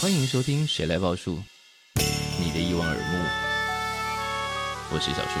欢迎收听《谁来报数》，你的一望而目，我是小树。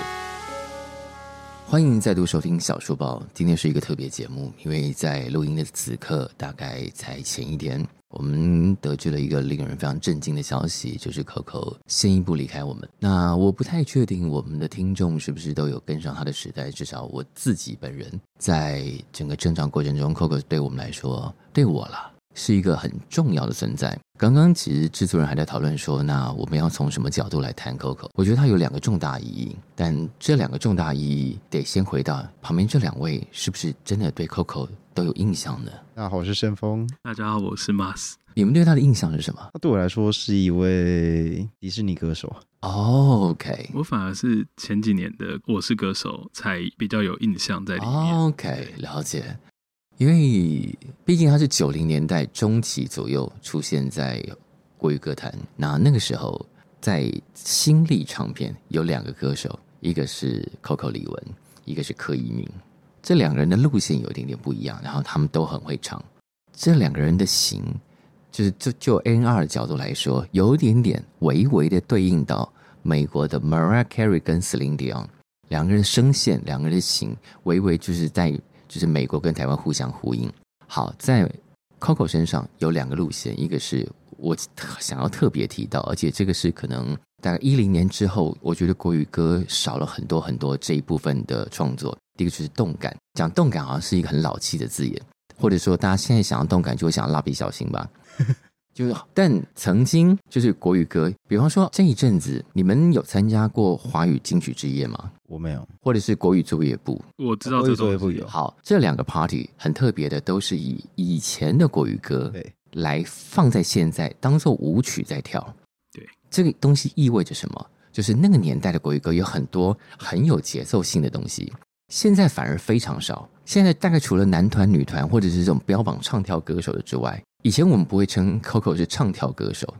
欢迎再度收听小树报。今天是一个特别节目，因为在录音的此刻，大概才前一天，我们得知了一个令人非常震惊的消息，就是 Coco 先一步离开我们。那我不太确定我们的听众是不是都有跟上他的时代，至少我自己本人，在整个成长过程中，Coco 对我们来说，对我了。是一个很重要的存在。刚刚其实制作人还在讨论说，那我们要从什么角度来谈 Coco？我觉得它有两个重大意义，但这两个重大意义得先回到旁边这两位，是不是真的对 Coco 都有印象呢？大家好，我是申峰。大家好，我是 Mas。你们对他的印象是什么？他对我来说是一位迪士尼歌手。Oh, OK，我反而是前几年的《我是歌手》才比较有印象在里面。OK，了解。因为毕竟他是九零年代中期左右出现在国语歌坛，那那个时候在新力唱片有两个歌手，一个是 Coco 李玟，一个是柯以敏。这两个人的路线有一点点不一样，然后他们都很会唱。这两个人的型，就是就就 A&R 的角度来说，有一点点微微的对应到美国的 Mariah Carey 跟 Celine Dion 两个人的声线，两个人的型，微微就是在。就是美国跟台湾互相呼应。好，在 Coco 身上有两个路线，一个是我想要特别提到，而且这个是可能大概一零年之后，我觉得国语歌少了很多很多这一部分的创作。第一个就是动感，讲动感好像是一个很老气的字眼，或者说大家现在想要动感就会想要蜡笔小新吧。就是，但曾经就是国语歌，比方说这一阵子，你们有参加过华语金曲之夜吗？我没有，或者是国语作业部？我知道这作业部有。好，这两个 party 很特别的，都是以以前的国语歌来放在现在当做舞曲在跳。对，这个东西意味着什么？就是那个年代的国语歌有很多很有节奏性的东西，现在反而非常少。现在大概除了男团、女团或者是这种标榜唱跳歌手的之外。以前我们不会称 Coco 是唱跳歌手，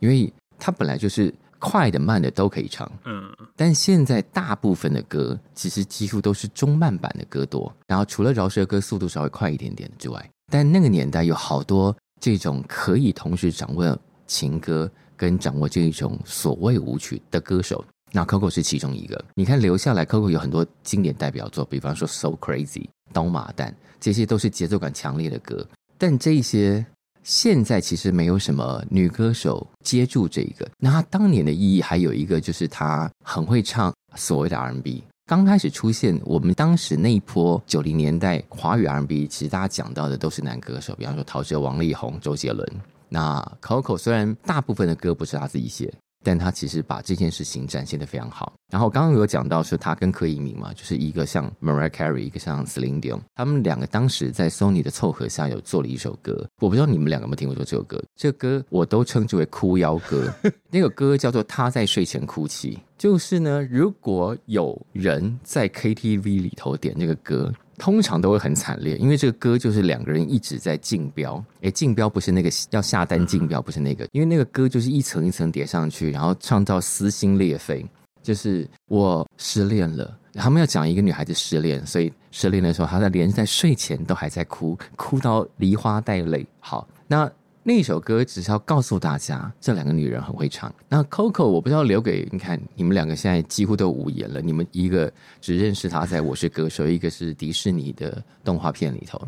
因为他本来就是快的慢的都可以唱。嗯，但现在大部分的歌其实几乎都是中慢版的歌多，然后除了饶舌歌速度稍微快一点点之外，但那个年代有好多这种可以同时掌握情歌跟掌握这种所谓舞曲的歌手，那 Coco 是其中一个。你看留下来，Coco 有很多经典代表作，比方说 So Crazy、刀马旦，这些都是节奏感强烈的歌，但这些。现在其实没有什么女歌手接住这一个。那她当年的意义还有一个，就是她很会唱所谓的 R&B。刚开始出现，我们当时那一波九零年代华语 R&B，其实大家讲到的都是男歌手，比方说陶喆、王力宏、周杰伦。那 Coco 虽然大部分的歌不是他自己写。但他其实把这件事情展现得非常好。然后刚刚有讲到说他跟柯以敏嘛，就是一个像 Mariah Carey，一个像 Celine Dion，他们两个当时在 Sony 的凑合下有做了一首歌。我不知道你们两个有没有听过这首歌？这个歌我都称之为哭腰歌。那个歌叫做《他在睡前哭泣》，就是呢，如果有人在 KTV 里头点这个歌。通常都会很惨烈，因为这个歌就是两个人一直在竞标。诶，竞标不是那个要下单竞标，不是那个，因为那个歌就是一层一层叠上去，然后唱到撕心裂肺。就是我失恋了，他们要讲一个女孩子失恋，所以失恋的时候，她在连在睡前都还在哭，哭到梨花带泪。好，那。那一首歌只是要告诉大家，这两个女人很会唱。那 Coco 我不知道留给你看，你们两个现在几乎都无言了。你们一个只认识她在我是歌手，一个是迪士尼的动画片里头，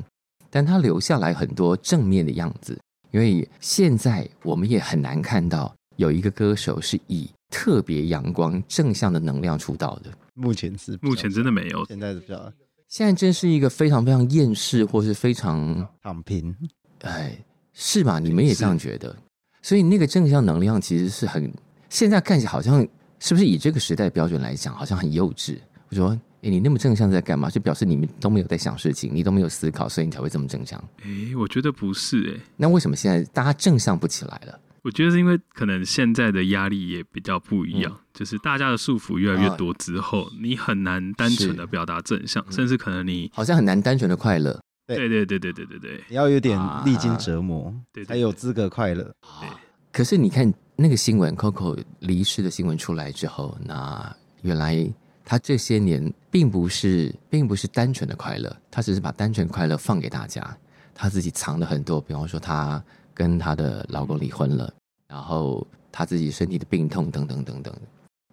但她留下来很多正面的样子。因为现在我们也很难看到有一个歌手是以特别阳光正向的能量出道的。目前是目前真的没有，现在是比较现在真是一个非常非常厌世或是非常躺平，哎。是吧？你们也这样觉得？所以那个正向能量其实是很，现在看起来好像是不是以这个时代标准来讲，好像很幼稚。我说，哎，你那么正向在干嘛？就表示你们都没有在想事情，你都没有思考，所以你才会这么正向。哎，我觉得不是哎。那为什么现在大家正向不起来了？我觉得是因为可能现在的压力也比较不一样，嗯、就是大家的束缚越来越多之后，哦、你很难单纯的表达正向，甚至可能你好像很难单纯的快乐。对。对对对对对对，你要有点历经折磨，才有资格快乐。对，可是你看那个新闻，Coco 离世的新闻出来之后，那原来他这些年并不是，并不是单纯的快乐，他只是把单纯快乐放给大家，他自己藏了很多，比方说他跟她的老公离婚了，然后她自己身体的病痛等等等等。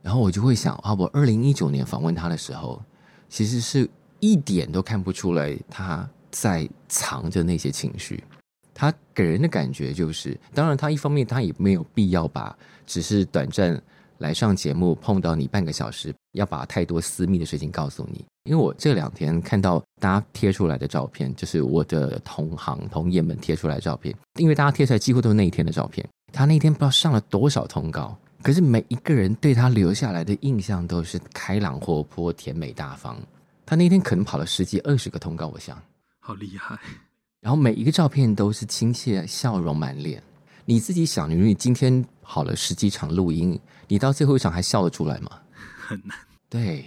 然后我就会想啊，我二零一九年访问他的时候，其实是一点都看不出来他在藏着那些情绪。他给人的感觉就是，当然他一方面他也没有必要把只是短暂来上节目碰到你半个小时，要把太多私密的事情告诉你。因为我这两天看到大家贴出来的照片，就是我的同行同业们贴出来的照片，因为大家贴出来几乎都是那一天的照片。他那天不知道上了多少通告。可是每一个人对他留下来的印象都是开朗活泼、甜美大方。他那天可能跑了十几、二十个通告，我想，好厉害。然后每一个照片都是亲切、笑容满脸。你自己想，你如果今天跑了十几场录音，你到最后一场还笑得出来吗？很难。对，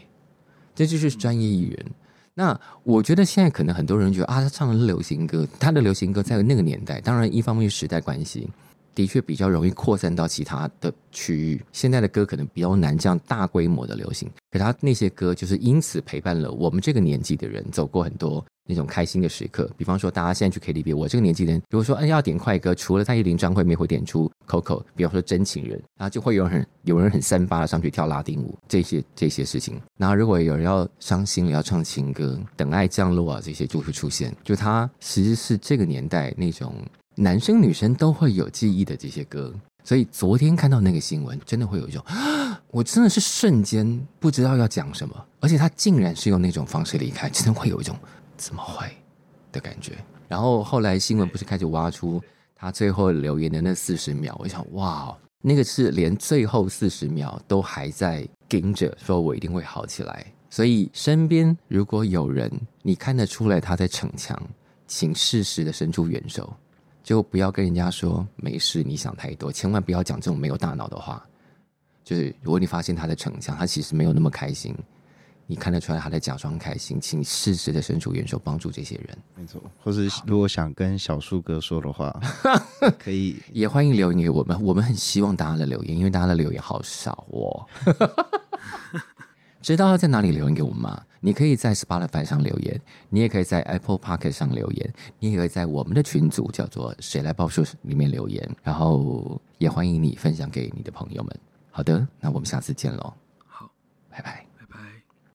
这就是专业艺人。那我觉得现在可能很多人觉得啊，他唱的是流行歌，他的流行歌在那个年代，当然一方面是时代关系。的确比较容易扩散到其他的区域。现在的歌可能比较难这样大规模的流行，可他那些歌就是因此陪伴了我们这个年纪的人走过很多那种开心的时刻。比方说，大家现在去 KTV，我这个年纪的人，如果说嗯要点快歌，除了蔡依林、张惠妹会点出 Coco，比方说真情人，然后就会有人很有人很三八的上去跳拉丁舞，这些这些事情。然后如果有人要伤心了，要唱情歌，等爱降落啊，这些就会出现。就他其实是这个年代那种。男生女生都会有记忆的这些歌，所以昨天看到那个新闻，真的会有一种，我真的是瞬间不知道要讲什么，而且他竟然是用那种方式离开，真的会有一种怎么会的感觉。然后后来新闻不是开始挖出他最后留言的那四十秒，我想哇，那个是连最后四十秒都还在盯着，说我一定会好起来。所以身边如果有人你看得出来他在逞强，请适时的伸出援手。就不要跟人家说没事，你想太多，千万不要讲这种没有大脑的话。就是如果你发现他的逞强，他其实没有那么开心，你看得出来他在假装开心，请适时的伸出援手帮助这些人。没错，或是如果想跟小树哥说的话，可以也欢迎留言给我们，我们很希望大家的留言，因为大家的留言好少哦。知道要在哪里留言给我们吗？你可以在 Spotify 上留言，你也可以在 Apple Podcast 上留言，你也可以在我们的群组叫做“谁来报数”里面留言，然后也欢迎你分享给你的朋友们。好的，那我们下次见喽。好，拜拜。